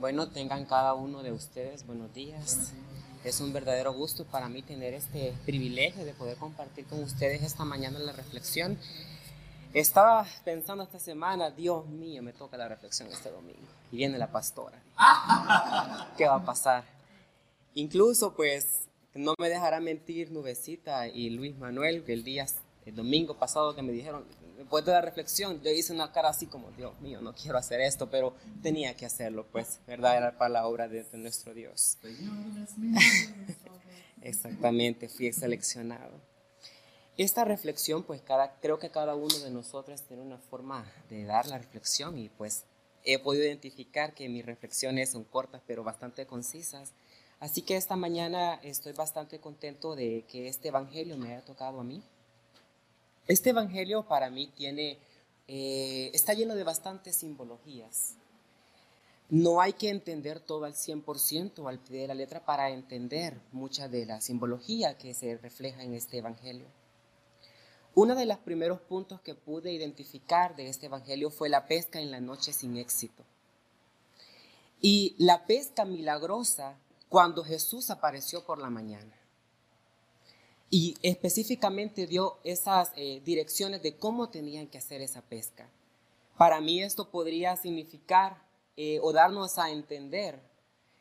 Bueno, tengan cada uno de ustedes buenos días. Es un verdadero gusto para mí tener este privilegio de poder compartir con ustedes esta mañana la reflexión. Estaba pensando esta semana, Dios mío, me toca la reflexión este domingo. Y viene la pastora. ¿Qué va a pasar? Incluso, pues, no me dejará mentir Nubecita y Luis Manuel, que el día, el domingo pasado que me dijeron, después de la reflexión, yo hice una cara así como, Dios mío, no quiero hacer esto, pero tenía que hacerlo, pues, ¿verdad? Era para la obra de, nuestro Dios. Exactamente, fui seleccionado. Esta reflexión, pues, cada, creo que cada uno de nosotros tiene una forma de dar la reflexión y pues he podido identificar que mis reflexiones son cortas, pero bastante concisas. Así que esta mañana estoy bastante contento de que este evangelio me haya tocado a mí este Evangelio para mí tiene, eh, está lleno de bastantes simbologías. No hay que entender todo al 100% al pie de la letra para entender mucha de la simbología que se refleja en este Evangelio. Uno de los primeros puntos que pude identificar de este Evangelio fue la pesca en la noche sin éxito. Y la pesca milagrosa cuando Jesús apareció por la mañana y específicamente dio esas eh, direcciones de cómo tenían que hacer esa pesca. Para mí esto podría significar eh, o darnos a entender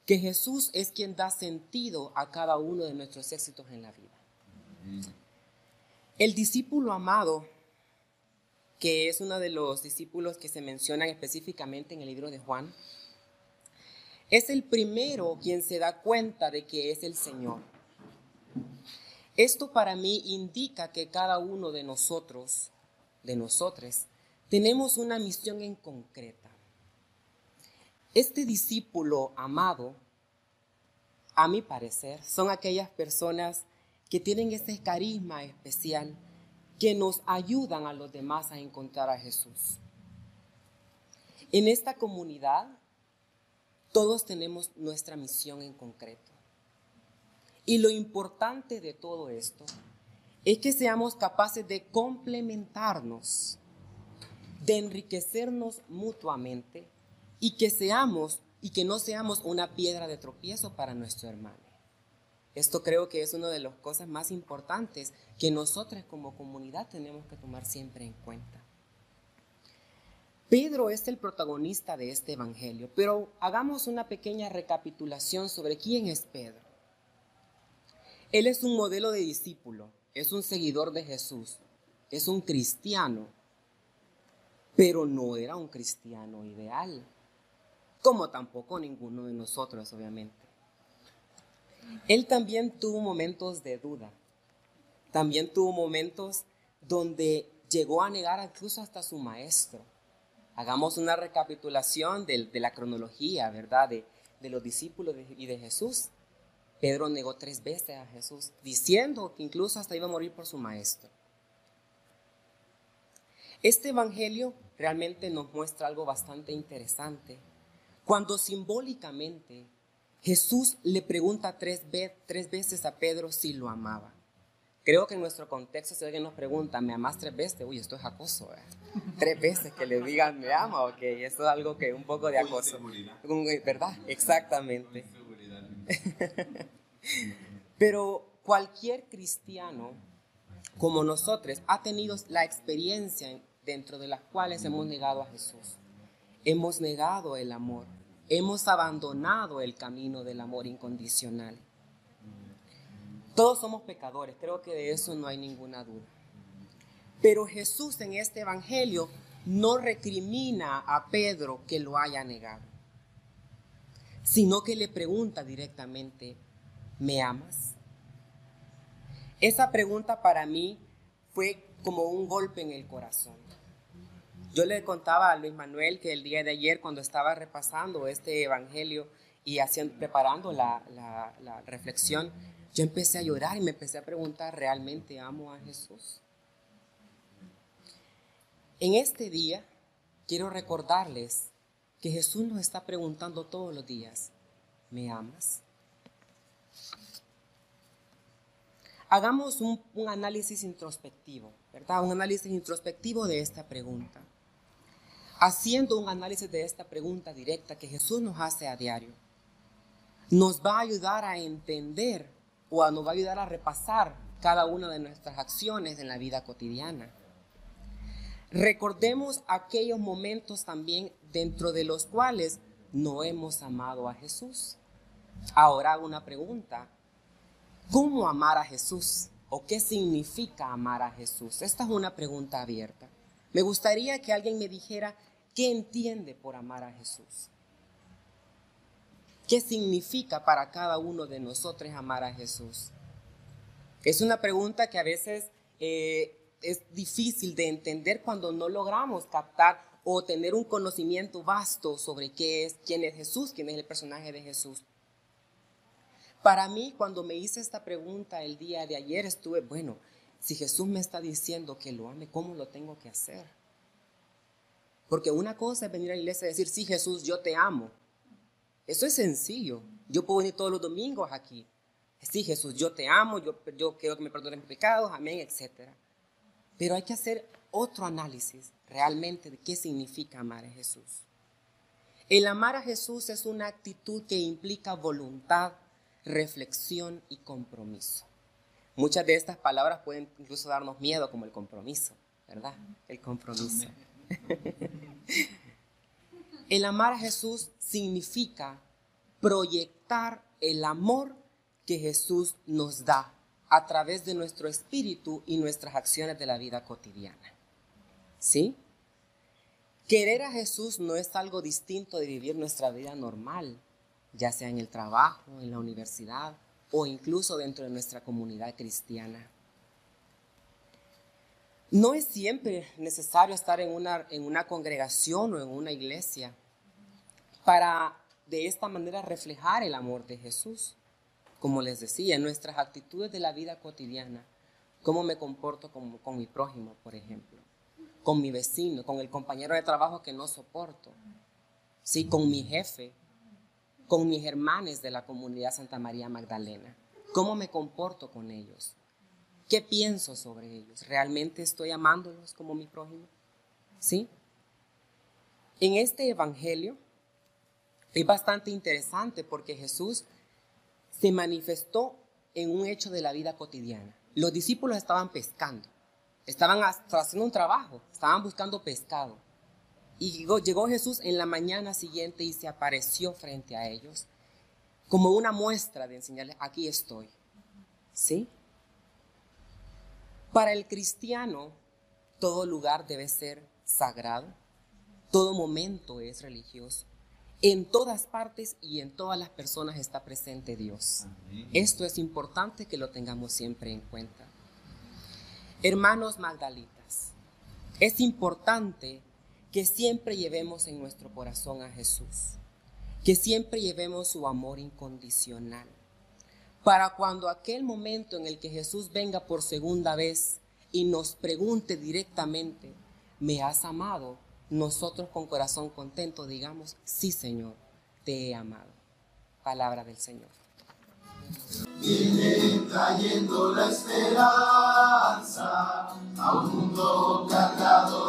que Jesús es quien da sentido a cada uno de nuestros éxitos en la vida. El discípulo amado, que es uno de los discípulos que se mencionan específicamente en el libro de Juan, es el primero quien se da cuenta de que es el Señor. Esto para mí indica que cada uno de nosotros, de nosotros, tenemos una misión en concreta. Este discípulo amado, a mi parecer, son aquellas personas que tienen ese carisma especial que nos ayudan a los demás a encontrar a Jesús. En esta comunidad, todos tenemos nuestra misión en concreto. Y lo importante de todo esto es que seamos capaces de complementarnos, de enriquecernos mutuamente y que seamos y que no seamos una piedra de tropiezo para nuestro hermano. Esto creo que es una de las cosas más importantes que nosotros como comunidad tenemos que tomar siempre en cuenta. Pedro es el protagonista de este evangelio, pero hagamos una pequeña recapitulación sobre quién es Pedro. Él es un modelo de discípulo, es un seguidor de Jesús, es un cristiano, pero no era un cristiano ideal, como tampoco ninguno de nosotros, obviamente. Él también tuvo momentos de duda, también tuvo momentos donde llegó a negar incluso hasta su maestro. Hagamos una recapitulación de, la cronología, ¿verdad? De, de los discípulos y de Jesús. Pedro negó tres veces a Jesús, diciendo que incluso hasta iba a morir por su maestro. Este Evangelio realmente nos muestra algo bastante interesante. Cuando simbólicamente Jesús le pregunta tres, veces a Pedro si lo amaba. Creo que en nuestro contexto, si alguien nos pregunta, ¿me amas tres veces? Uy, esto es acoso. ¿eh? Tres veces que le digan, me ama, ok, eso es algo que un poco de acoso. ¿Verdad? Exactamente. Pero cualquier cristiano como nosotros ha tenido la experiencia dentro de las cuales hemos negado a Jesús. Hemos negado el amor. Hemos abandonado el camino del amor incondicional. Todos somos pecadores, creo que de eso no hay ninguna duda. Pero Jesús en este Evangelio no recrimina a Pedro que lo haya negado, sino que le pregunta directamente, ¿me amas? Esa pregunta para mí fue como un golpe en el corazón. Yo le contaba a Luis Manuel que el día de ayer cuando estaba repasando este evangelio y haciendo, preparando la, la reflexión, yo empecé a llorar y me empecé a preguntar, ¿realmente amo a Jesús? En este día quiero recordarles que Jesús nos está preguntando todos los días, ¿me amas? Hagamos un, análisis introspectivo, ¿verdad? Un análisis introspectivo de esta pregunta. haciendo un análisis de esta pregunta directa que Jesús nos hace a diario, nos va a ayudar a entender o nos va a ayudar a repasar cada una de nuestras acciones en la vida cotidiana. Recordemos aquellos momentos también dentro de los cuales no hemos amado a Jesús. Ahora hago una pregunta. ¿Cómo amar a Jesús? ¿O qué significa amar a Jesús? Esta es una pregunta abierta. Me gustaría que alguien me dijera qué entiende por amar a Jesús. ¿Qué significa para cada uno de nosotros amar a Jesús? Es una pregunta que a veces eh, es difícil de entender cuando no logramos captar o tener un conocimiento vasto sobre qué es, quién es Jesús, quién es el personaje de Jesús. Para mí, cuando me hice esta pregunta el día de ayer, estuve, bueno, si Jesús me está diciendo que lo ame, ¿cómo lo tengo que hacer? Porque una cosa es venir a la iglesia y decir, sí, Jesús, yo te amo. Eso es sencillo. Yo puedo venir todos los domingos aquí. Sí, Jesús, yo te amo, yo, yo quiero que me perdonen mis pecados, amén, etcétera. Pero hay que hacer otro análisis realmente de qué significa amar a Jesús. El amar a Jesús es una actitud que implica voluntad, reflexión y compromiso. Muchas de estas palabras pueden incluso darnos miedo, como el compromiso, ¿verdad? El compromiso. el amar a Jesús significa proyectar el amor que Jesús nos da a través de nuestro espíritu y nuestras acciones de la vida cotidiana. ¿Sí? Querer a Jesús no es algo distinto de vivir nuestra vida normal, ya sea en el trabajo, en la universidad o incluso dentro de nuestra comunidad cristiana. No es siempre necesario estar en una, en una congregación o en una iglesia para de esta manera reflejar el amor de Jesús como les decía, nuestras actitudes de la vida cotidiana, cómo me comporto con, con mi prójimo, por ejemplo, con mi vecino, con el compañero de trabajo que no soporto, sí, con mi jefe, con mis hermanos de la comunidad Santa María Magdalena, cómo me comporto con ellos, qué pienso sobre ellos, realmente estoy amándolos como mi prójimo, sí. En este evangelio es bastante interesante porque Jesús se manifestó en un hecho de la vida cotidiana. Los discípulos estaban pescando, estaban haciendo un trabajo, estaban buscando pescado. Y llegó, Jesús en la mañana siguiente y se apareció frente a ellos como una muestra de enseñarles, aquí estoy. ¿Sí? Para el cristiano, todo lugar debe ser sagrado, todo momento es religioso. En todas partes y en todas las personas está presente Dios. Esto es importante que lo tengamos siempre en cuenta. Hermanos Magdalitas, es importante que siempre llevemos en nuestro corazón a Jesús, que siempre llevemos su amor incondicional, para cuando aquel momento en el que Jesús venga por segunda vez y nos pregunte directamente, ¿me has amado? Nosotros con corazón contento digamos, sí Señor, te he amado. Palabra del Señor. Viene trayendo la esperanza a un mundo cargado